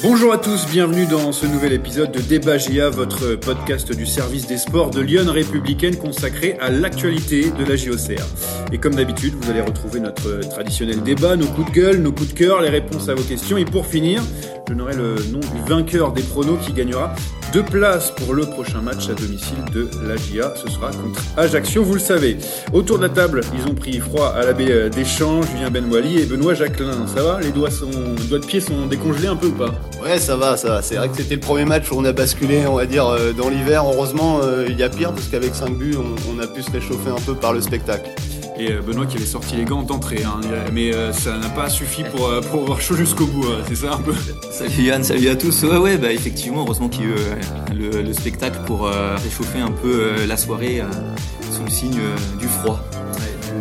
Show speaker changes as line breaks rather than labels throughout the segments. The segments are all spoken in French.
Bonjour à tous, bienvenue dans ce nouvel épisode de Débat GIA, votre podcast du service des sports de Lyon Républicaine consacré à l'actualité de la JOCR. Et comme d'habitude, vous allez retrouver notre traditionnel débat, nos coups de gueule, nos coups de cœur, les réponses à vos questions. Et pour finir, je n'aurai le nom du vainqueur des pronos qui gagnera deux places pour le prochain match à domicile de la GIA. Ce sera contre Ajaccio, vous le savez. Autour de la table, ils ont pris froid à la baie Deschamps, Julien Benwali et Benoît Jacquelin. Ça va? Les doigts, sont, les doigts de pied sont décongelés un peu ou pas?
Ouais, ça va, ça va. C'est vrai que c'était le premier match où on a basculé, on va dire, euh, dans l'hiver. Heureusement, euh, il y a pire parce qu'avec 5 buts, on a pu se réchauffer un peu par le spectacle.
Et euh, Benoît qui avait sorti les gants d'entrée, hein. mais euh, ça n'a pas suffi pour, euh, pour avoir chaud jusqu'au bout, c'est ça un peu
Salut Yann, salut à tous. Ouais, ouais, bah effectivement, heureusement qu'il y a eu le, le, spectacle pour réchauffer un peu la soirée sous le signe du froid.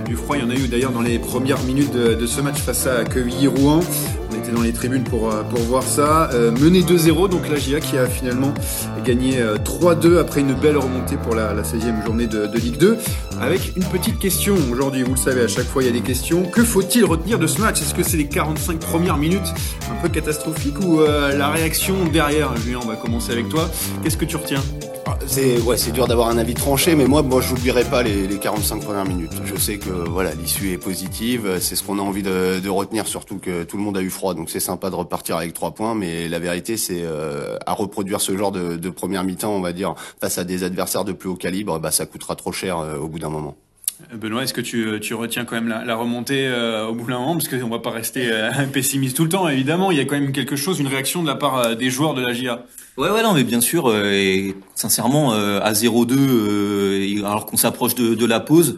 Du, froid, il y en a eu d'ailleurs dans les premières minutes de, ce match face à Quevilly-Rouen. On était dans les tribunes pour, pour voir ça. Euh, mené 2-0, donc la GIA qui a finalement gagné 3-2 après une belle remontée pour la, la 16e journée de, de, Ligue 2. Avec une petite question aujourd'hui, vous le savez, à chaque fois il y a des questions. Que faut-il retenir de ce match? Est-ce que c'est les 45 premières minutes un peu catastrophiques ou euh, la réaction derrière? Julien, on va commencer avec toi. Qu'est-ce que tu retiens?
C'est ouais, c'est dur d'avoir un avis tranché, mais moi, moi, j'oublierai pas les, les, 45 premières minutes. Je sais que voilà, l'issue est positive, c'est ce qu'on a envie de, retenir, surtout que tout le monde a eu froid, donc c'est sympa de repartir avec trois points. Mais la vérité, c'est euh, à reproduire ce genre de, de première mi-temps, on va dire, face à des adversaires de plus haut calibre, bah ça coûtera trop cher euh, au bout d'un moment.
Benoît, est-ce que tu, tu, retiens quand même la, la remontée euh, au bout d'un moment? Parce qu'on va pas rester euh, pessimiste tout le temps, évidemment. Il y a quand même quelque chose, une réaction de la part euh, des joueurs de la GIA.
Ouais, ouais, non, mais bien sûr. Euh, et sincèrement, à 0-2, alors qu'on s'approche de, de, la pause,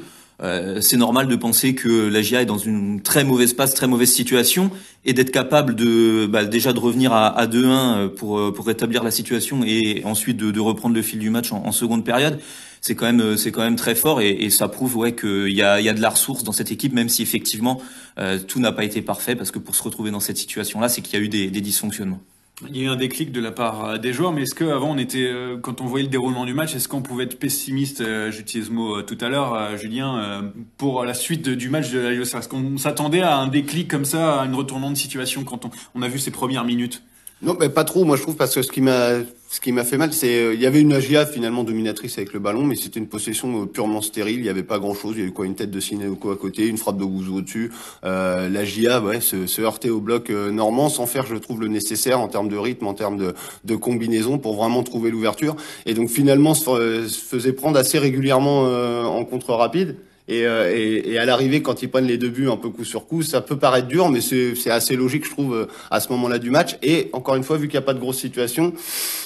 c'est normal de penser que la GIA est dans une très mauvaise passe, très mauvaise situation, et d'être capable de bah, déjà de revenir à, à 2-1 pour, pour rétablir la situation et ensuite de, de reprendre le fil du match en seconde période c'est quand même c'est quand même très fort et, ça prouve ouais qu'il y a, y a de la ressource dans cette équipe même si effectivement euh, tout n'a pas été parfait parce que pour se retrouver dans cette situation là c'est qu'il y a eu des, dysfonctionnements.
Il y a eu un déclic de la part des joueurs, mais est-ce qu'avant on était, quand on voyait le déroulement du match, est-ce qu'on pouvait être pessimiste, j'utilise ce mot tout à l'heure, Julien, pour la suite du match de la Est-ce qu'on s'attendait à un déclic comme ça, à une retournement de situation quand on, on a vu ces premières minutes?
Non, mais pas trop. Moi, je trouve parce que ce qui m'a ce qui m'a fait mal, c'est euh, il y avait une AGIA finalement dominatrice avec le ballon, mais c'était une possession euh, purement stérile. Il y avait pas grand chose. Il y avait quoi une tête de Sinéoko à côté, une frappe de Gouzou au-dessus. Euh, L'AGIA, ouais, se, se heurtait au bloc euh, normand sans faire, je trouve, le nécessaire en termes de rythme, en termes de, de combinaison pour vraiment trouver l'ouverture. Et donc finalement, se, se, faisait prendre assez régulièrement euh, en contre rapide. Et, euh, et, et, à l'arrivée, quand ils prennent les deux buts un peu coup sur coup, ça peut paraître dur, mais c'est assez logique, je trouve, à ce moment-là du match. Et encore une fois, vu qu'il n'y a pas de grosse situation,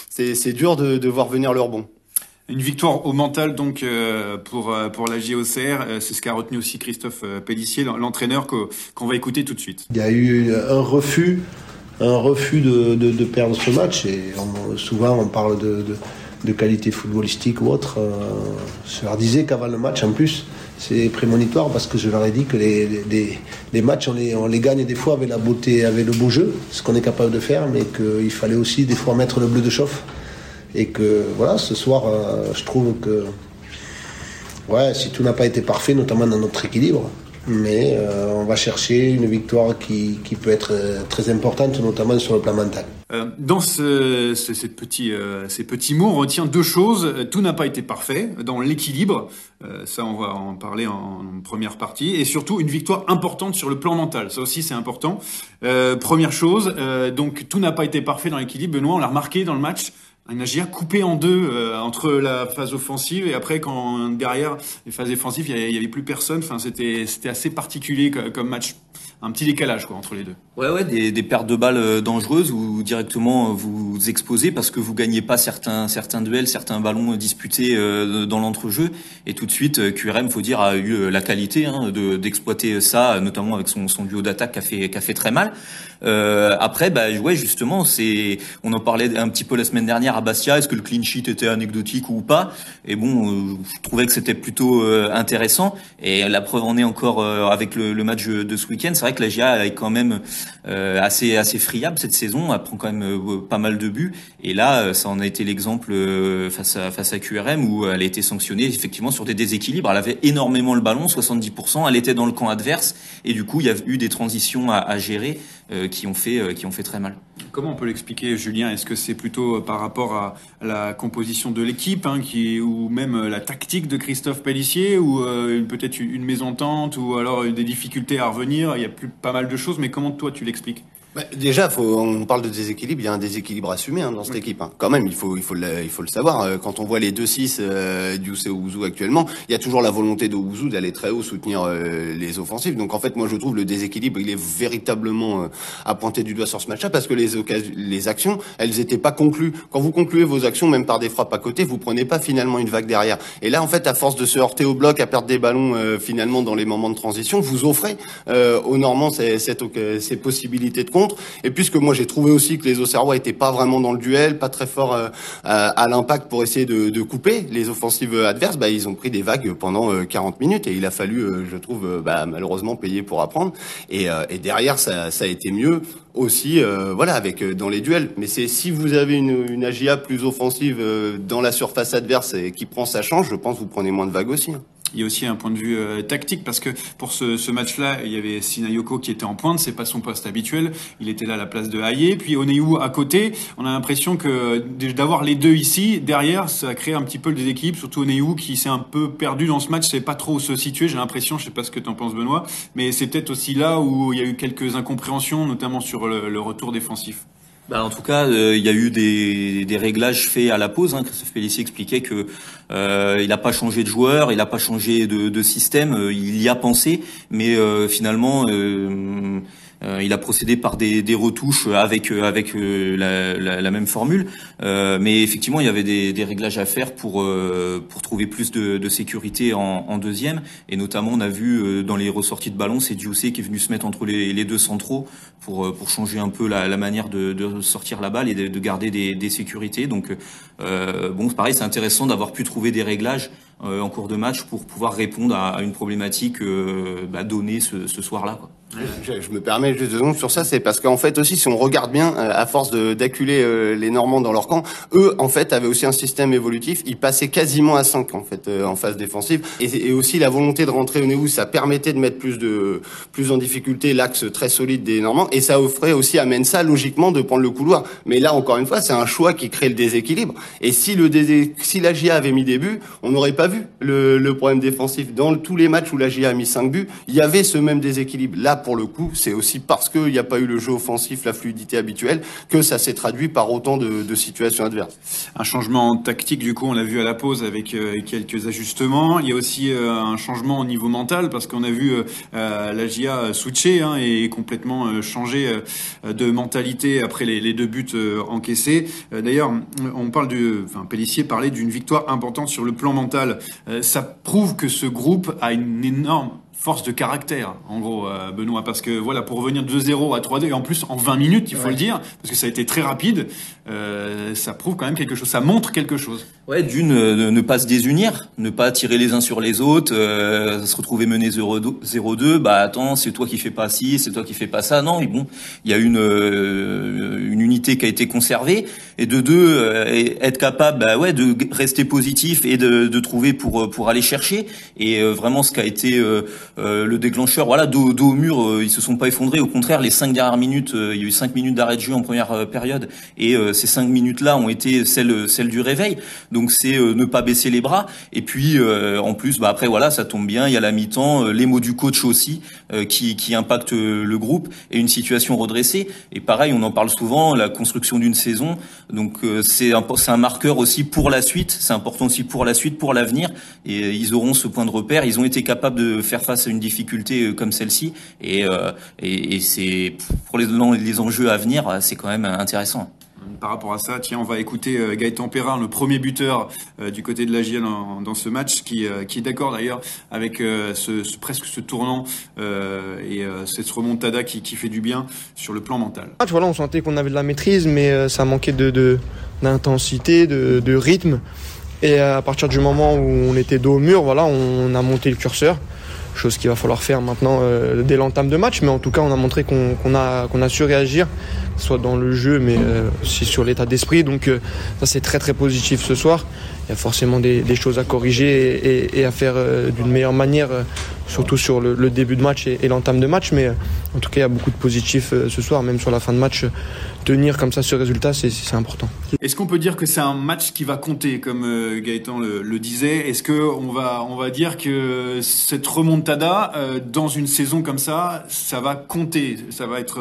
c'est dur de, de, voir venir leur bon.
Une victoire au mental donc euh, pour pour la JOCR, euh, c'est ce qu'a retenu aussi Christophe Pellissier, l'entraîneur qu'on va écouter tout de suite.
Il y a eu un refus, un refus de, de, de perdre ce match et on, souvent on parle de, de, de, qualité footballistique ou autre. Euh, je leur disais qu'avant le match en plus c'est prémonitoire parce que je leur ai dit que les, les, matchs, on les, on gagne des fois avec la beauté, avec le beau jeu, ce qu'on est capable de faire, mais qu'il fallait aussi des fois mettre le bleu de chauffe. Et que voilà, ce soir, euh, je trouve que ouais, si tout n'a pas été parfait, notamment dans notre équilibre, mais euh, on va chercher une victoire qui, qui, peut être très importante, notamment sur le plan mental.
Euh, dans ce, ce, ces, petits, euh, ces petits mots, on retient deux choses. Tout n'a pas été parfait dans l'équilibre, euh, ça on va en parler en, première partie, et surtout une victoire importante sur le plan mental. Ça aussi c'est important. Euh, première chose, donc tout n'a pas été parfait dans l'équilibre. Benoît, on l'a remarqué dans le match un AGA coupé en deux euh, entre la phase offensive et après quand derrière les phases défensives il y avait, plus personne. Enfin c'était c'était assez particulier comme, match, un petit décalage quoi entre les deux.
Ouais ouais des, des pertes de balles dangereuses où directement vous vous exposez parce que vous gagnez pas certains certains duels, certains ballons disputés euh, dans l'entrejeu et tout de suite QRM faut dire a eu la qualité hein, de d'exploiter ça notamment avec son son duo d'attaque qui a fait qui a fait très mal. Euh, après bah ouais justement c'est on en parlait un petit peu la semaine dernière à Bastia, est-ce que le clean sheet était anecdotique ou pas? Et bon, euh, je trouvais que c'était plutôt euh, intéressant. Et la preuve en est encore euh, avec le, match de ce week-end. C'est vrai que la GIA est quand même assez assez friable cette saison. Elle prend quand même pas mal de buts. Et là, ça en a été l'exemple face à face à QRM où elle a été sanctionnée effectivement sur des déséquilibres. Elle avait énormément le ballon, 70%. Elle était dans le camp adverse et du coup, il y a eu des transitions à gérer qui ont fait qui ont fait très mal.
Comment on peut l'expliquer, Julien? Est-ce que c'est plutôt par rapport à la composition de l'équipe, hein, ou même la tactique de Christophe Pellissier, ou peut-être une mésentente, ou alors des difficultés à revenir? Il y a plus pas mal de choses, mais comment toi tu l'expliques?
Bah, déjà, faut, on parle de déséquilibre. Il y a un déséquilibre assumé hein, dans cette équipe. Hein. Quand même, il faut, il faut, le, il faut le savoir. Euh, quand on voit les 2-6 euh, du Ouzou actuellement, il y a toujours la volonté de Ouzou d'aller très haut soutenir euh, les offensives. Donc en fait, moi je trouve le déséquilibre, il est véritablement euh, à pointer du doigt sur ce match-là parce que les, les actions, elles étaient pas conclues. Quand vous concluez vos actions, même par des frappes à côté, vous prenez pas finalement une vague derrière. Et là, en fait, à force de se heurter au bloc, à perdre des ballons finalement dans les moments de transition, vous offrez aux Normands ces, cette, ces possibilités de Et puisque moi j'ai trouvé aussi que les Auxerrois étaient pas vraiment dans le duel, pas très forts euh, à, l'impact pour essayer de, de, couper les offensives adverses, bah, ils ont pris des vagues pendant 40 euh, minutes et il a fallu, euh, je trouve, bah, malheureusement payer pour apprendre. Et, et derrière, ça, ça, a été mieux aussi, voilà, avec dans les duels. Mais c'est si vous avez une, une AGA plus offensive dans la surface adverse et qui prend sa chance, je pense que vous prenez moins de vagues aussi. Hein.
Il y a aussi un point de vue euh, tactique parce que pour ce, match-là, il y avait Sinayoko qui était en pointe, c'est pas son poste habituel. Il était là à la place de Haye, puis Oneu à côté. On a l'impression que d'avoir les deux ici derrière, ça crée un petit peu le déséquilibre. Surtout Oneu qui s'est un peu perdu dans ce match, c'est pas trop où se situer. J'ai l'impression, je sais pas ce que tu en penses Benoît, mais c'est peut-être aussi là où il y a eu quelques incompréhensions, notamment sur le, le retour défensif.
Bah en tout cas, euh, il y a eu des, des, réglages faits à la pause. Hein. Christophe Pellissier expliquait que euh, il n'a pas changé de joueur, il n'a pas changé de, de, système. Euh, il y a pensé, mais euh, finalement euh, il a procédé par des, des retouches avec euh, avec euh, la, la, la, même formule, mais effectivement il y avait des, des réglages à faire pour pour trouver plus de, de sécurité en, en, deuxième, et notamment on a vu dans les ressorties de ballon, c'est Diousé qui est venu se mettre entre les, les deux centraux pour pour changer un peu la, la manière de, de, sortir la balle et de, de garder des, des sécurités. Donc euh, bon, pareil, c'est intéressant d'avoir pu trouver des réglages en cours de match pour pouvoir répondre à, une problématique bah, donnée ce, ce soir-là.
Je, je, me permets juste deux sur ça, c'est parce qu'en fait aussi, si on regarde bien, euh, à force d'acculer euh, les Normands dans leur camp, eux, en fait, avaient aussi un système évolutif. Ils passaient quasiment à 5 en fait euh, en phase défensive, et, aussi la volonté de rentrer au Néou, ça permettait de mettre plus de plus en difficulté l'axe très solide des Normands, et ça offrait aussi à Mensa logiquement de prendre le couloir. Mais là, encore une fois, c'est un choix qui crée le déséquilibre. Et si le si la GIA avait mis des buts, on n'aurait pas vu le, le, problème défensif. Dans tous les matchs où la GIA a mis 5 buts, il y avait ce même déséquilibre. Là, pour le coup, c'est aussi parce qu'il n'y a pas eu le jeu offensif, la fluidité habituelle, que ça s'est traduit par autant de, situations adverses.
Un changement tactique, du coup, on l'a vu à la pause avec euh, quelques ajustements. Il y a aussi euh, un changement au niveau mental, parce qu'on a vu euh, la GIA switcher hein, et complètement changer de mentalité après les, deux buts encaissés. D'ailleurs, on parle du, enfin, Pellissier parlait d'une victoire importante sur le plan mental. ça prouve que ce groupe a une énorme force de caractère, en gros, euh, Benoît, parce que voilà, pour revenir de 0 à 3-2, et en plus en 20 minutes, il faut le dire, parce que ça a été très rapide, euh, ça prouve quand même quelque chose, ça montre quelque chose.
Ouais, d'une, euh, ne pas se désunir, ne pas tirer les uns sur les autres, euh, se retrouver mené 0-2, bah attends, c'est toi qui fais pas ci, c'est toi qui fais pas ça. Non, mais bon, il y a une, euh, une unité qui a été conservée, et de deux, euh, être capable bah ouais, de rester positif et de, de trouver pour, pour aller chercher. Et vraiment, ce qui a été le déclencheur, voilà, dos, dos au mur, ils se sont pas effondrés, au contraire, les cinq dernières minutes, il y a eu cinq minutes d'arrêt de jeu en première période, et ces cinq minutes-là ont été celles, celles du réveil. Donc c'est euh, ne pas baisser les bras. Et puis euh, en plus, bah après voilà, ça tombe bien. Il y a la mi-temps, euh, les mots du coach aussi qui qui impactent le groupe et une situation redressée. Et pareil, on en parle souvent, la construction d'une saison. Donc c'est un c'est un marqueur aussi pour la suite. C'est important aussi pour la suite, pour l'avenir. Et ils auront ce point de repère. Ils ont été capables de faire face à une difficulté comme celle-ci. Et, et, et c'est pour les, les enjeux à venir, c'est quand même intéressant
par rapport à ça, tiens, on va écouter euh, Gaëtan Perrin, le premier buteur euh, du côté de la dans, ce match, qui, euh, qui est d'accord d'ailleurs avec ce, presque ce tournant et cette remontada qui, qui fait du bien sur le plan mental.
Voilà, on sentait qu'on avait de la maîtrise, mais ça manquait de, d'intensité, de, de, rythme. Et à partir du moment où on était dos au mur, voilà, on a monté le curseur chose qu'il va falloir faire maintenant euh, dès l'entame de match. Mais en tout cas, on a montré qu'on a, qu'on a su réagir, soit dans le jeu, mais euh, aussi sur l'état d'esprit. Donc euh, ça, c'est très très positif ce soir. Il y a forcément des, choses à corriger et, à faire d'une meilleure manière surtout sur le, début de match et, l'entame de match. Mais en tout cas, il y a beaucoup de positifs ce soir, même sur la fin de match. Tenir comme ça ce résultat, c'est important.
Est-ce qu'on peut dire que c'est un match qui va compter, comme Gaëtan le, disait? Est-ce qu'on va, on va dire que cette remontada, dans une saison comme ça, ça va compter? Ça va être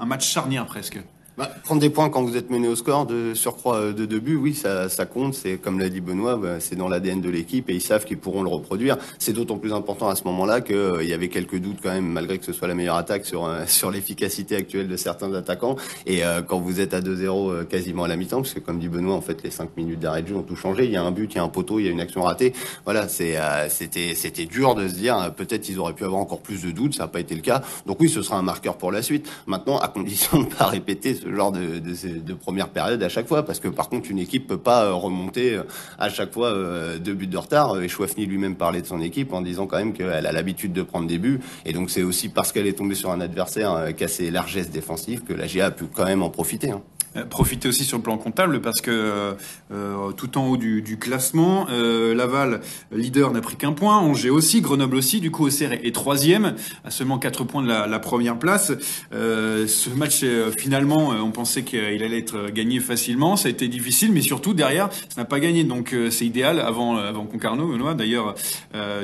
un match charnière presque
bah, prendre des points quand vous êtes mené au score de surcroît euh, de deux buts, oui, ça, ça compte. C'est comme l'a dit Benoît, bah, c'est dans l'ADN de l'équipe et ils savent qu'ils pourront le reproduire. C'est d'autant plus important à ce moment-là qu'il euh, y avait quelques doutes quand même, malgré que ce soit la meilleure attaque sur euh, sur l'efficacité actuelle de certains attaquants. Et quand vous êtes à 2-0 quasiment à la mi-temps, parce que comme dit Benoît, en fait, les cinq minutes d'arrêt de jeu ont tout changé. Il y a un but, il y a un poteau, il y a une action ratée. Voilà, c'est c'était c'était dur de se dire peut-être ils auraient pu avoir encore plus de doutes. Ça n'a pas été le cas. Donc oui, ce sera un marqueur pour la suite. Maintenant, à condition de ne pas répéter genre de, de de première période à chaque fois, parce que par contre une équipe peut pas euh, remonter euh, à chaque fois euh, deux buts de retard. Et Chouafny lui-même parlait de son équipe en disant quand même qu'elle a l'habitude de prendre des buts, et donc c'est aussi parce qu'elle est tombée sur un adversaire qui a ses largesses défensives que la GA a pu quand même en profiter. Hein.
Euh, profiter aussi sur le plan comptable parce que euh, tout en haut du, du classement, euh, Laval leader n'a pris qu'un point, Angers aussi, Grenoble aussi. Du coup, Auxerre est troisième à seulement quatre points de la, la première place. Euh, ce match, finalement, on pensait qu'il allait être gagné facilement. Ça a été difficile, mais surtout derrière, ça n'a pas gagné. Donc c'est idéal avant avant Concarneau, Benoît. D'ailleurs,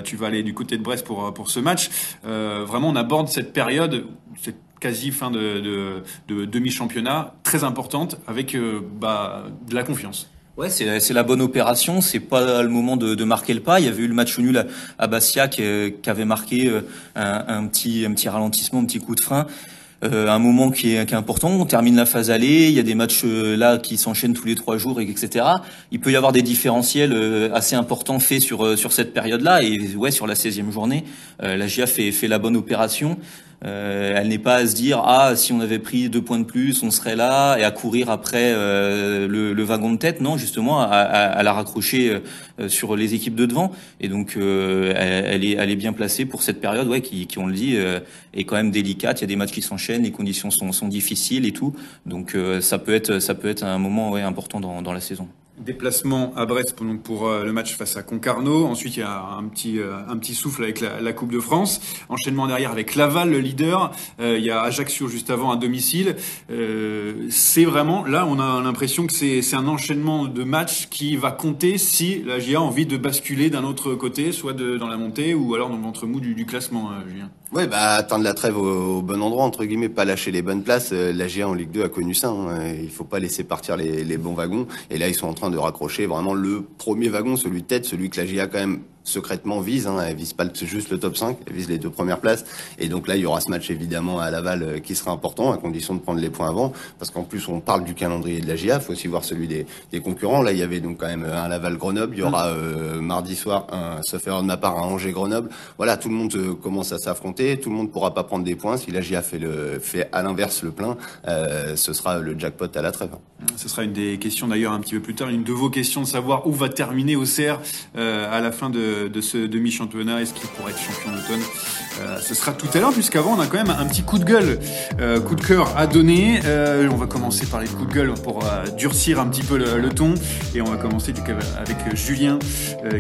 tu vas aller du côté de Brest pour pour ce match. vraiment, on aborde cette période. Cette quasi fin de, demi-championnat très importante avec euh, bah, de la confiance.
Ouais, c'est la bonne opération. C'est pas le moment de, marquer le pas. Il y avait eu le match nul à, Bastia qui, avait marqué euh, un, petit un petit ralentissement, un petit coup de frein. Euh, un moment qui est, qui est, important. On termine la phase aller. Il y a des matchs là qui s'enchaînent tous les trois jours, etc. Il peut y avoir des différentiels assez importants faits sur sur cette période-là. Et ouais, sur la 16e journée, la GIA fait fait la bonne opération. Euh, elle n'est pas à se dire ah si on avait pris deux points de plus on serait là et à courir après euh, le, le, wagon de tête. Non justement à, à, la raccrocher euh, sur les équipes de devant. Et donc elle, elle, est elle est bien placée pour cette période ouais qui, qui on le dit est quand même délicate. Il y a des matchs qui s'enchaînent les conditions sont, sont difficiles et tout. Donc ça peut être ça peut être un moment ouais, important dans, dans la saison.
Déplacement à Brest pour, pour euh, le match face à Concarneau. Ensuite, il y a un petit, euh, un petit souffle avec la, la, Coupe de France. Enchaînement derrière avec Laval, le leader. Euh, il y a Ajaccio juste avant à domicile. c'est vraiment, là, on a l'impression que c'est un enchaînement de matchs qui va compter si la GIA a envie de basculer d'un autre côté, soit de, dans la montée ou alors dans le ventre mou du, du classement, Julien.
Ouais, bah attendre la trêve au, bon endroit entre guillemets, pas lâcher les bonnes places. La GIA en Ligue 2 a connu ça. Hein. Il faut pas laisser partir les, bons wagons. Et là, ils sont en train de raccrocher vraiment le premier wagon, celui de tête, celui que la GIA quand même secrètement vise. Hein, elle vise pas juste le top 5, elle vise les deux premières places. Et donc là, il y aura ce match évidemment à Laval euh, qui sera important, à condition de prendre les points avant. Parce qu'en plus, on parle du calendrier de la GIA, faut aussi voir celui des, des, concurrents. Là, il y avait donc quand même un Laval-Grenoble. Il y aura euh, mardi soir, un, sauf erreur de ma part, un Angers-Grenoble. Voilà, tout le monde euh, commence à s'affronter. Tout le monde pourra pas prendre des points. Si la GIA fait, le, fait à l'inverse le plein, euh, ce sera le jackpot à la trêve.
Ce sera une des questions d'ailleurs un petit peu plus tard, une de vos questions de savoir où va terminer Auxerre euh, à la fin de de, ce demi-championnat. Est-ce qu'il pourrait être champion d'automne euh, Ce sera tout à l'heure, puisqu'avant, on a quand même un petit coup de gueule, euh, coup de cœur à donner. Euh, on va commencer par les coups de gueule pour durcir un petit peu le, ton. Et on va commencer avec Julien,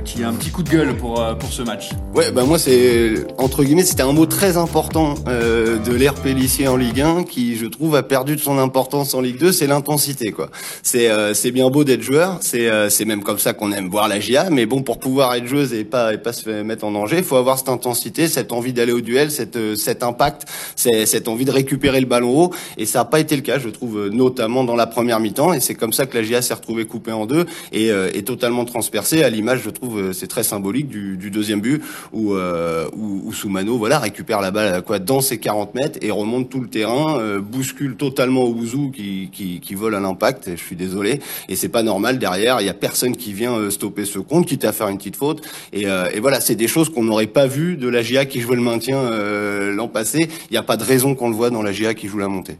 qui a un petit coup de gueule pour, pour ce match.
Ouais, bah moi, c'est, entre guillemets, c'était un mot très important de l'ère Pellissier en Ligue 1, qui, je trouve, a perdu de son importance en Ligue 2, c'est l'intensité, quoi. C'est, bien beau d'être joueur, c'est, même comme ça qu'on aime voir la GIA, mais bon, pour pouvoir être joueuse et pas, et pas se mettre en danger, il faut avoir cette intensité, cette envie d'aller au duel, cette, euh, cet impact, cette envie de récupérer le ballon haut. Et ça n'a pas été le cas, je trouve, euh, notamment dans la première mi-temps. Et c'est comme ça que la GIA s'est retrouvée coupée en deux et euh, est totalement transpercée. À l'image, je trouve, c'est très symbolique du, du, deuxième but où, euh, où, où, Soumano voilà, récupère la balle quoi, dans ses 40 mètres et remonte tout le terrain, bouscule totalement Ouzou qui, qui, qui vole à l'impact. Je suis désolé. Et c'est pas normal derrière. Il y a personne qui vient stopper ce compte, quitte à faire une petite faute. Et, et voilà, c'est des choses qu'on n'aurait pas vu de la GIA qui jouait le maintien euh, l'an passé. Il n'y a pas de raison qu'on le voit dans la GIA qui joue la montée.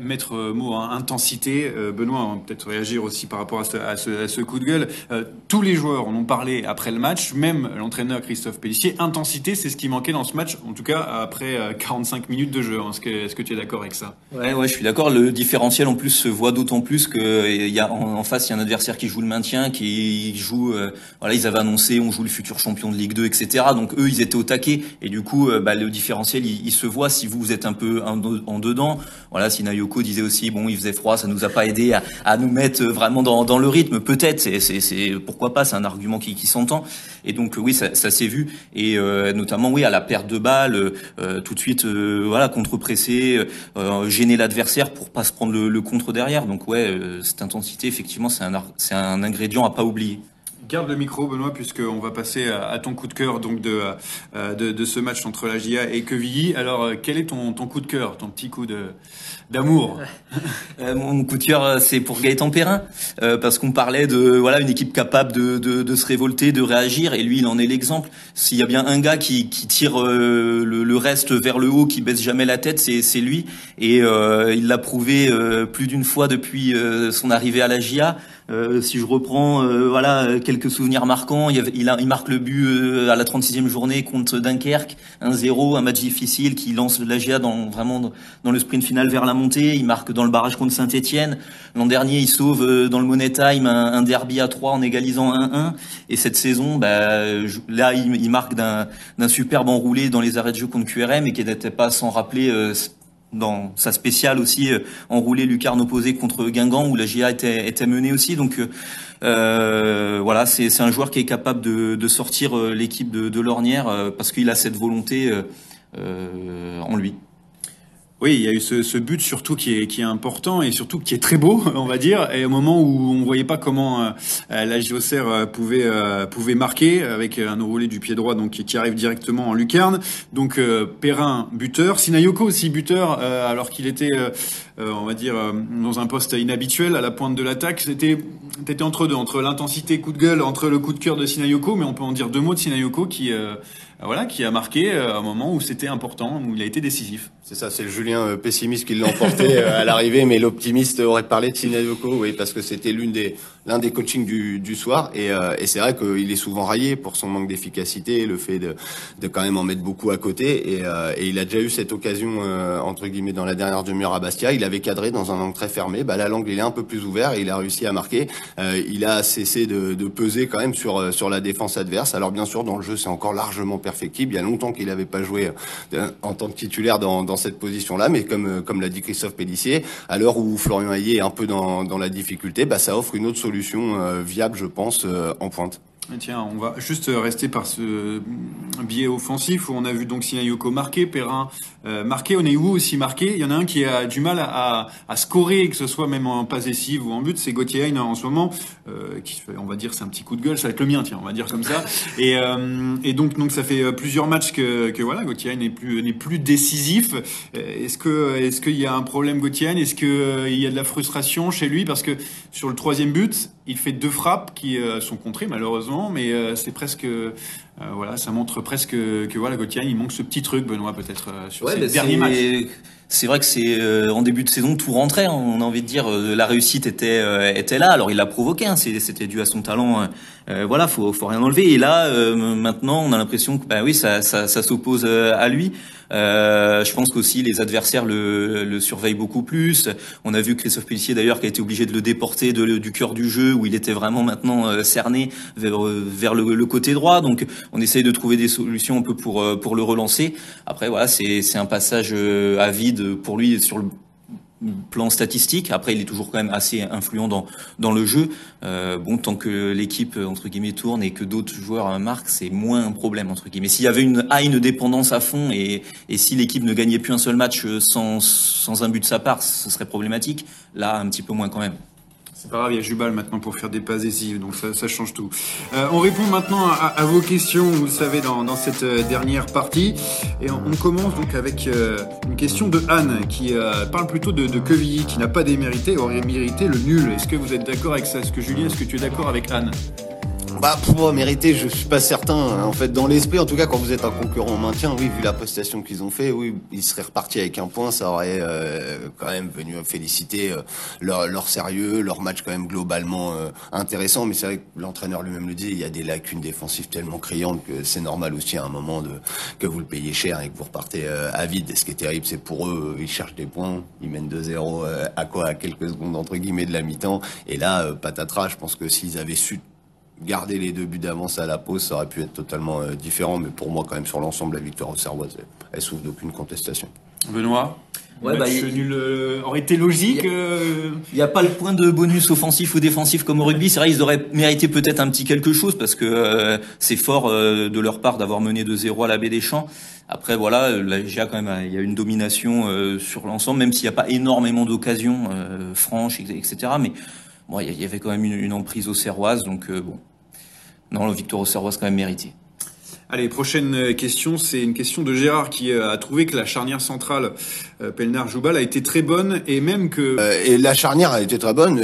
Mettre euh, mot à intensité, euh, Benoît, on va peut-être réagir aussi par rapport à ce, coup de gueule. Euh, tous les joueurs en ont parlé après le match, même l'entraîneur Christophe Pellissier. Intensité, c'est ce qui manquait dans ce match, en tout cas après 45 minutes de jeu. Est-ce que, tu es d'accord avec ça?
Ouais, ouais, je suis d'accord. Le différentiel en plus se voit d'autant plus que il y a en, face il y a un adversaire qui joue le maintien, qui joue. voilà, ils avaient annoncé on joue le futur champion de Ligue 2, etc. Donc eux, ils étaient au taquet et du coup, bah, le différentiel, il, se voit si vous, vous êtes un peu en, dedans. Voilà, Nayoko disait aussi, bon, il faisait froid, ça nous a pas aidé à, nous mettre vraiment dans, le rythme. Peut-être, c'est, pourquoi pas, c'est un argument qui, s'entend. Et donc oui, ça, s'est vu, et euh, notamment oui à la perte de balles, euh, tout de suite, euh, voilà, contre-pressé, gêner l'adversaire pour pas se prendre le, contre derrière. Donc ouais, cette intensité, effectivement, c'est un, un ingrédient à pas oublier.
Garde le micro, Benoît, puisqu'on va passer à ton coup de cœur donc de, de, de, ce match entre la GIA et Quevilly. Alors, quel est ton, ton coup de cœur, ton petit coup d'amour.
Euh, mon coup de cœur, euh, c'est pour Gaëtan Perrin, euh, parce qu'on parlait de voilà une équipe capable de, de, de, se révolter, de réagir, et lui, il en est l'exemple. S'il y a bien un gars qui, qui tire le, le, reste vers le haut, qui baisse jamais la tête, c'est, c'est lui, et il l'a prouvé plus d'une fois depuis son arrivée à la GIA. Euh, si je reprends euh, voilà quelques souvenirs marquants, il, il, a, il marque le but euh, à la 36e journée contre Dunkerque, 1-0, un match difficile qui lance la GA dans vraiment dans le sprint final vers la montée. Il marque dans le barrage contre Saint-Etienne. L'an dernier, il sauve dans le Money Time un, derby à 3 en égalisant 1-1. Et cette saison, bah, là, il, il marque d'un superbe enroulé dans les arrêts de jeu contre QRM et qui n'était pas sans rappeler dans sa spéciale aussi euh, enroulé lucarne opposée contre Guingamp où la GIA était, était menée aussi. Donc euh, euh voilà, c'est un joueur qui est capable de, sortir l'équipe de, de Lornière parce qu'il a cette volonté en lui.
Oui, il y a eu ce, ce, but surtout qui est, qui est important et surtout qui est très beau, on va dire. Et au moment où on voyait pas comment euh, la JOCR euh, pouvait euh, pouvait marquer avec un enroulé du pied droit donc qui, arrive directement en lucarne. Donc Perrin buteur, Sinayoko aussi buteur alors qu'il était on va dire dans un poste inhabituel à la pointe de l'attaque. C'était c'était entre deux, entre l'intensité coup de gueule, entre le coup de cœur de Sinayoko, mais on peut en dire deux mots de Sinayoko qui voilà, qui a marqué un moment où c'était important, où il a été décisif.
C'est ça, c'est le Julien euh, pessimiste qui l'a emporté euh, à l'arrivée, mais l'optimiste aurait parlé de Sinayoko, oui, parce que c'était l'une des l'un des coachings du, du soir, et, euh, et c'est vrai qu'il est souvent raillé pour son manque d'efficacité, le fait de, de quand même en mettre beaucoup à côté, et, et il a déjà eu cette occasion entre guillemets dans la dernière demi-heure à Bastia, il avait cadré dans un angle très fermé, bah là l'angle il est un peu plus ouvert et il a réussi à marquer, il a cessé de, de, peser quand même sur sur la défense adverse. Alors bien sûr dans le jeu c'est encore largement perfectible, il y a longtemps qu'il n'avait pas joué en tant que titulaire dans cette position-là, mais comme euh, comme l'a dit Christophe Pellissier, à l'heure où Florian Hayé est un peu dans, dans la difficulté, bah, ça offre une autre solution euh, viable, je pense, euh, en pointe.
Tiens, on va juste rester par ce biais offensif où on a vu donc Sinayoko marquer, Perrin euh, marqué, Oneiwu aussi marqué? Il y en a un qui a du mal à, à scorer, que ce soit même en passe décisive ou en but, c'est Gauthier en ce moment. Euh, qui, on va dire c'est un petit coup de gueule, ça va être le mien, tiens, on va dire comme ça. Et, euh, et donc donc ça fait euh, plusieurs matchs que, que voilà, Gauthier n'est plus n'est plus décisif. Euh, est-ce que est-ce qu'il y a un problème Gauthier Est-ce que euh, il y a de la frustration chez lui? Parce que sur le troisième but, il fait deux frappes qui sont contrées malheureusement, mais c'est presque euh, voilà, ça montre presque que voilà, Gauthier, il manque ce petit truc, Benoît, peut-être euh, sur ces derniers matchs.
C'est vrai que c'est euh, en début de saison tout rentrait. Hein. on a envie de dire la réussite était était là. Alors il l'a provoqué. Hein, c'était dû à son talent. voilà, faut faut rien enlever. Et là maintenant on a l'impression que bah oui ça ça, ça s'oppose à lui. Euh, je pense qu'aussi les adversaires le, le, surveillent beaucoup plus. On a vu Christophe Pellissier d'ailleurs qui a été obligé de le déporter de, du cœur du jeu où il était vraiment maintenant euh, cerné vers, vers le, le, côté droit. Donc on essaye de trouver des solutions un peu pour euh, pour le relancer. Après voilà c'est un passage à vide pour lui sur le plan statistique. Après, il est toujours quand même assez influent dans dans le jeu. Euh, bon, tant que l'équipe entre guillemets tourne et que d'autres joueurs marquent, c'est moins un problème entre guillemets. S'il y avait une ah, une dépendance à fond et et si l'équipe ne gagnait plus un seul match sans sans un but de sa part, ce serait problématique. Là, un petit peu moins quand même.
C'est pas grave, il y a Jubal maintenant pour faire des passes décisives, donc ça, change tout. Euh, on répond maintenant à, vos questions, vous le savez, dans, cette euh, dernière partie. Et on, commence donc avec euh, une question de Anne, qui parle plutôt de, de Quevilly, qui n'a pas démérité, aurait mérité le nul. Est-ce que vous êtes d'accord avec ça? Est-ce que Julien, est-ce que tu es d'accord avec Anne?
Bah, pour mériter, je suis pas certain. Hein. En fait, dans l'esprit, en tout cas, quand vous êtes un concurrent en maintien, oui, vu la prestation qu'ils ont fait, oui, ils seraient repartis avec un point. Ça aurait euh, quand même venu féliciter euh, leur, leur, sérieux, leur match quand même globalement euh, intéressant. Mais c'est vrai que l'entraîneur lui-même le dit, il y a des lacunes défensives tellement criantes que c'est normal aussi à un moment de que vous le payez cher et que vous repartez à vide. Et ce qui est terrible, c'est pour eux, ils cherchent des points, ils mènent 2-0 à quoi, à quelques secondes entre guillemets de la mi-temps. Et là, patatras. Je pense que s'ils avaient su garder les deux buts d'avance à la pause, ça aurait pu être totalement euh, différent. Mais pour moi, quand même, sur l'ensemble, la victoire au Servoise, elle, souffre d'aucune contestation.
Benoît?
Ouais, bah,
nul euh, aurait été logique.
Il n'y a, euh. pas le point de bonus offensif ou défensif comme au rugby. C'est vrai, ils auraient mérité peut-être un petit quelque chose parce que c'est fort de leur part d'avoir mené 2-0 à la baie des Champs. Après, voilà, la GA quand même, il y a une domination sur l'ensemble, même s'il n'y a pas énormément d'occasions franches, etc. Mais bon, il y avait quand même une, emprise aux Serroises, donc euh, bon, non, la victoire aux Serroises quand même méritée.
Allez, prochaine euh, question, c'est une question de Gérard qui euh, a trouvé que la charnière centrale euh, Pelnard-Joubal a été très bonne et même que...
et la charnière a été très bonne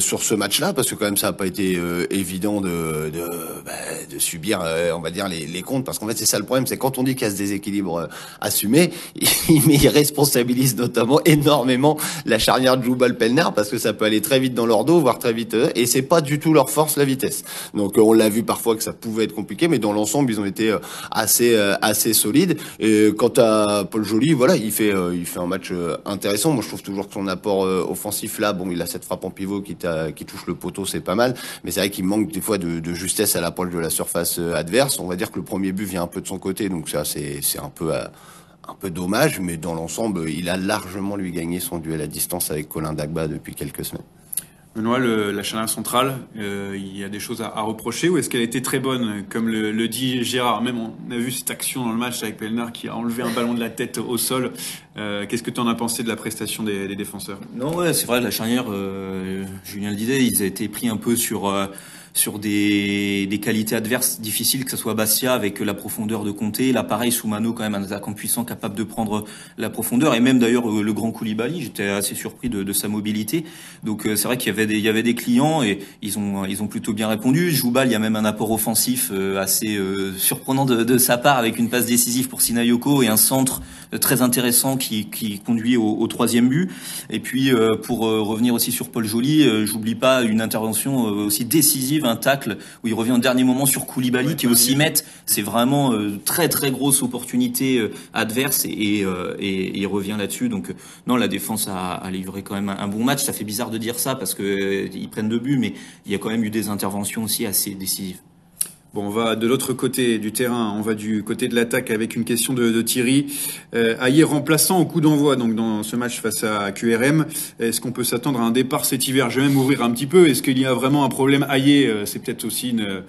sur ce match-là parce que quand même ça n'a pas été évident de, de, bah, de subir, on va dire, les, les comptes parce qu'en fait c'est ça le problème, c'est quand on dit qu'il y a ce déséquilibre assumé, il, il responsabilise notamment énormément la charnière Joubal-Pelnard parce que ça peut aller très vite dans leur dos, voire très vite, et c'est pas du tout leur force la vitesse. Donc on l'a vu parfois que ça pouvait être compliqué, mais dans l'ensemble ils ont été euh, assez euh, assez solide. Et quant à Paul Joly, voilà, il fait euh, il fait un match intéressant. Moi, je trouve toujours que son apport offensif là, bon, il a cette frappe en pivot qui, touche le poteau, c'est pas mal. Mais c'est vrai qu'il manque des fois de, justesse à l'approche de la surface adverse. On va dire que le premier but vient un peu de son côté, donc ça c'est c'est un peu un peu dommage, mais dans l'ensemble, il a largement lui gagné son duel à distance avec Colin Dagba depuis quelques semaines.
Benoît, la charnière centrale, euh, il y a des choses à, reprocher ou est-ce qu'elle était très bonne, comme le, dit Gérard? Même on a vu cette action dans le match avec Pelnard qui a enlevé un ballon de la tête au sol. Euh, qu'est-ce que tu en as pensé de la prestation des, défenseurs?
Non, ouais, c'est vrai, la charnière, euh, Julien le disait, ils ont été pris un peu sur sur des, des, qualités adverses difficiles, que ce soit Bastia avec la profondeur de Comté, l'appareil Soumano quand même un attaquant puissant capable de prendre la profondeur, et même d'ailleurs euh, le grand Koulibaly, j'étais assez surpris de, de, sa mobilité. Donc euh, c'est vrai qu'il y avait des il y avait des clients et ils ont ils ont plutôt bien répondu. Joubal, il y a même un apport offensif euh, assez surprenant de, de, sa part avec une passe décisive pour Sinayoko et un centre très intéressant qui, qui conduit au, au, troisième but. Et puis pour revenir aussi sur Paul Joly, j'oublie pas une intervention aussi décisive un tacle où il revient au dernier moment sur Koulibaly qui est aussi met. C'est vraiment euh, très très grosse opportunité euh, adverse et, euh, et, il revient là-dessus. Donc non, la défense a, a, livré quand même un, bon match. Ça fait bizarre de dire ça parce que ils prennent deux buts, mais il y a quand même eu des interventions aussi assez décisives.
Bon, on va de l'autre côté du terrain, on va du côté de l'attaque avec une question de, de Thierry. Euh, Ayer remplaçant au coup d'envoi donc dans ce match face à QRM. Est-ce qu'on peut s'attendre à un départ cet hiver? Je vais même ouvrir un petit peu. Est-ce qu'il y a vraiment un problème Ayer euh, C'est peut-être aussi une,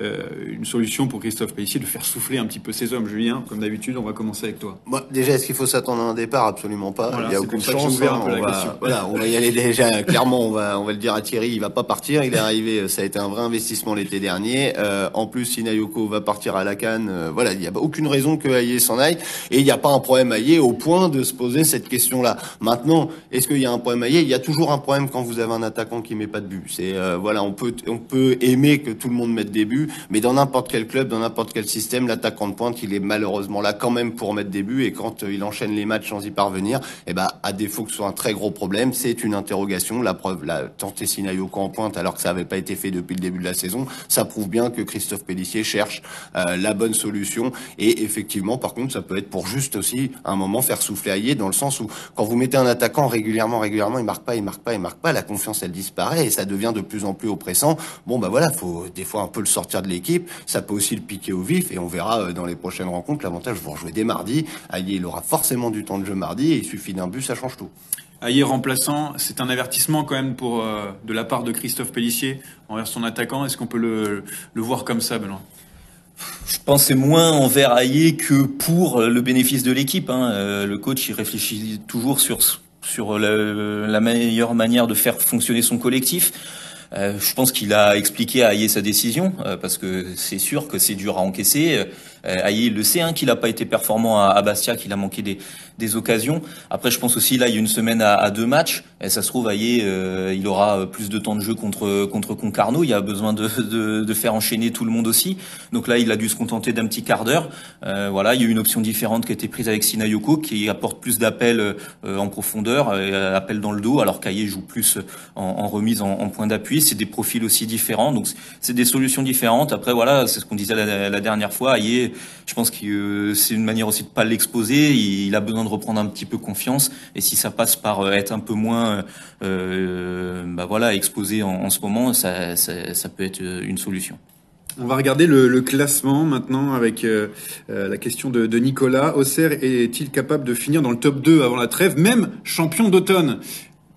euh, une solution pour Christophe Pellissier de faire souffler un petit peu ses hommes. Julien, comme d'habitude, on va commencer avec toi.
Déjà, est-ce qu'il faut s'attendre à un départ? Absolument pas. il y a aucune chance. Hein. on, va, voilà, on va y aller déjà. Clairement, on va, on va le dire à Thierry, il va pas partir. Il est arrivé, ça a été un vrai investissement l'été dernier. Euh, en plus, Sinayoko va partir à la Cannes. Euh, voilà, il n'y a aucune raison que Aïe s'en aille. Et il n'y a pas un problème Aïe au point de se poser cette question-là. Maintenant, est-ce qu'il y a un problème Aïe Il y a toujours un problème quand vous avez un attaquant qui met pas de but. C'est euh, voilà, on peut, on peut aimer que tout le monde mette des buts, mais dans n'importe quel club, dans n'importe quel système, l'attaquant de pointe, il est malheureusement là quand même pour mettre des buts. Et quand euh, il enchaîne les matchs sans y parvenir, eh ben, à défaut que ce soit un très gros problème, c'est une interrogation. La preuve, la tenter Sinayoko en pointe alors que ça n'avait pas été fait depuis le début de la saison, ça prouve bien que Christophe Pellissier cherche euh, la bonne solution. Et effectivement, par contre, ça peut être pour juste aussi un moment faire souffler Aïe dans le sens où quand vous mettez un attaquant régulièrement, régulièrement, il marque pas, il marque pas, il marque pas, la confiance elle disparaît et ça devient de plus en plus oppressant. Bon bah voilà, faut des fois un peu le sortir de l'équipe. Ça peut aussi le piquer au vif et on verra euh, dans les prochaines rencontres. L'avantage, vous rejouez dès mardi. Aïe, il aura forcément du temps de jeu mardi et il suffit d'un but, ça change tout.
Aïe remplaçant, c'est un avertissement quand même pour euh, de la part de Christophe Pellissier envers son attaquant. Est-ce qu'on peut le, voir comme ça, Benoît?
Je pense moins envers Aïe que pour le bénéfice de l'équipe. Hein. Euh, le coach il réfléchit toujours sur la meilleure manière de faire fonctionner son collectif. Euh, je pense qu'il a expliqué à Aïe sa décision, parce que c'est sûr que c'est dur à encaisser. Euh, Aïe le sait, hein, qu'il n'a pas été performant à, Bastia, qu'il a manqué des, des occasions. Après, je pense aussi là, il y a une semaine à, deux matchs. Et ça se trouve, Aïe, euh, il aura plus de temps de jeu contre contre Concarneau. Il y a besoin de, de, de, faire enchaîner tout le monde aussi. Donc là, il a dû se contenter d'un petit quart d'heure. Euh, voilà, il y a une option différente qui a été prise avec Sinayoko, qui apporte plus d'appels en profondeur, et appels dans le dos, alors qu'Aïe joue plus en, en remise en, en point d'appui. C'est des profils aussi différents. Donc c'est des solutions différentes. Après, voilà, c'est ce qu'on disait la, dernière fois. Aïe, je pense que c'est une manière aussi de pas l'exposer. Il, a besoin de reprendre un petit peu confiance. Et si ça passe par euh, être un peu moins, euh, bah voilà, exposé en, ce moment, ça, ça, peut être euh, une solution.
On va regarder le, classement maintenant avec la question de, de Nicolas. Auxerre est-il capable de finir dans le top 2 avant la trêve, même champion d'automne?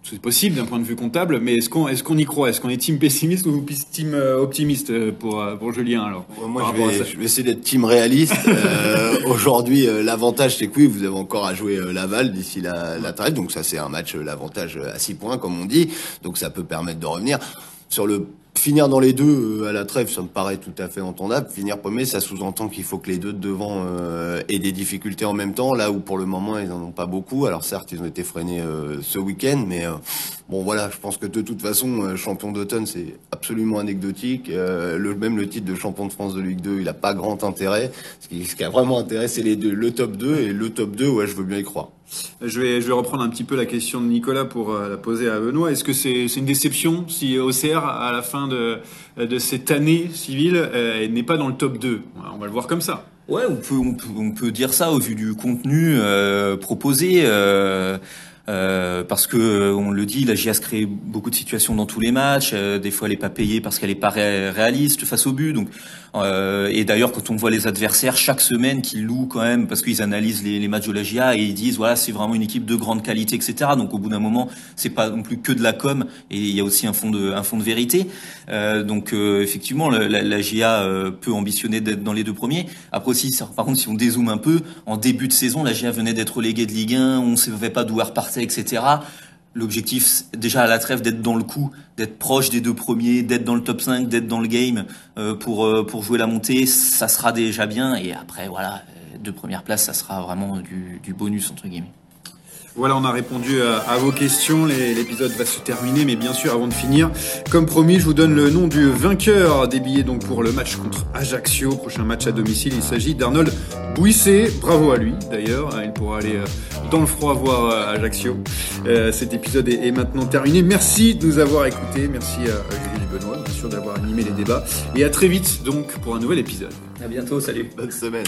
C'est possible d'un point de vue comptable, mais est-ce qu'on est qu'on y croit? Est-ce qu'on est team pessimiste ou team euh, optimiste euh, pour euh, pour Julien alors?
Moi, je vais, je vais, essayer d'être team réaliste. Aujourd'hui, l'avantage c'est que oui, vous avez encore à jouer Laval d'ici la, la trêve, donc ça c'est un match l'avantage à 6 points comme on dit, donc ça peut permettre de revenir. Sur le Finir dans les deux euh, à la trêve, ça me paraît tout à fait entendable. Finir premier, ça sous-entend qu'il faut que les deux de devant euh, aient des difficultés en même temps, là où pour le moment ils en ont pas beaucoup. Alors certes, ils ont été freinés euh, ce week-end, mais bon voilà, je pense que de toute façon, champion d'automne, c'est absolument anecdotique. le, même le titre de champion de France de Ligue 2, il a pas grand intérêt. Ce qui, ce qui a vraiment intérêt, c'est les deux, le top 2 et le top 2, ouais, je veux bien y croire.
Je vais, reprendre un petit peu la question de Nicolas pour euh, la poser à Benoît. Est-ce que c'est une déception si OCR, à la fin de, cette année civile, euh, n'est pas dans le top 2 On va le voir comme ça.
Ouais, on peut, dire ça au vu du contenu euh, proposé. Euh, parce que on le dit, la GIAS crée beaucoup de situations dans tous les matchs. des fois, elle est pas payée parce qu'elle est pas réaliste face au but. Euh, et d'ailleurs, quand on voit les adversaires chaque semaine qu'ils louent quand même, parce qu'ils analysent les, matchs de la GIA et ils disent voilà, c'est vraiment une équipe de grande qualité, etc. Donc, au bout d'un moment, c'est pas non plus que de la com et il y a aussi un fond de un fond de vérité. Euh, donc, effectivement, la, la, la GIA peut ambitionner d'être dans les deux premiers. Après aussi, par contre, si on dézoome un peu, en début de saison, la GIA venait d'être reléguée de Ligue 1, on ne savait pas d'où elle repartait etc. L'objectif, déjà à la trêve, d'être dans le coup, d'être proche des deux premiers, d'être dans le top 5, d'être dans le game euh, pour, euh, pour jouer la montée, ça sera déjà bien. Et après, voilà, euh, deux premières places, ça sera vraiment du, du bonus, entre guillemets.
Voilà, on a répondu à, vos questions. L'épisode va se terminer, mais bien sûr, avant de finir, comme promis, je vous donne le nom du vainqueur des billets donc pour le match contre Ajaccio, prochain match à domicile. Il s'agit d'Arnold Bouissé. Bravo à lui, d'ailleurs. Il pourra aller euh, dans le froid voir euh, Ajaccio. Euh, cet épisode est, maintenant terminé. Merci de nous avoir écoutés. Merci à Julie Benoît, bien sûr, d'avoir animé les débats. Et à très vite, donc, pour un nouvel épisode.
À bientôt. Salut.
Bonne semaine.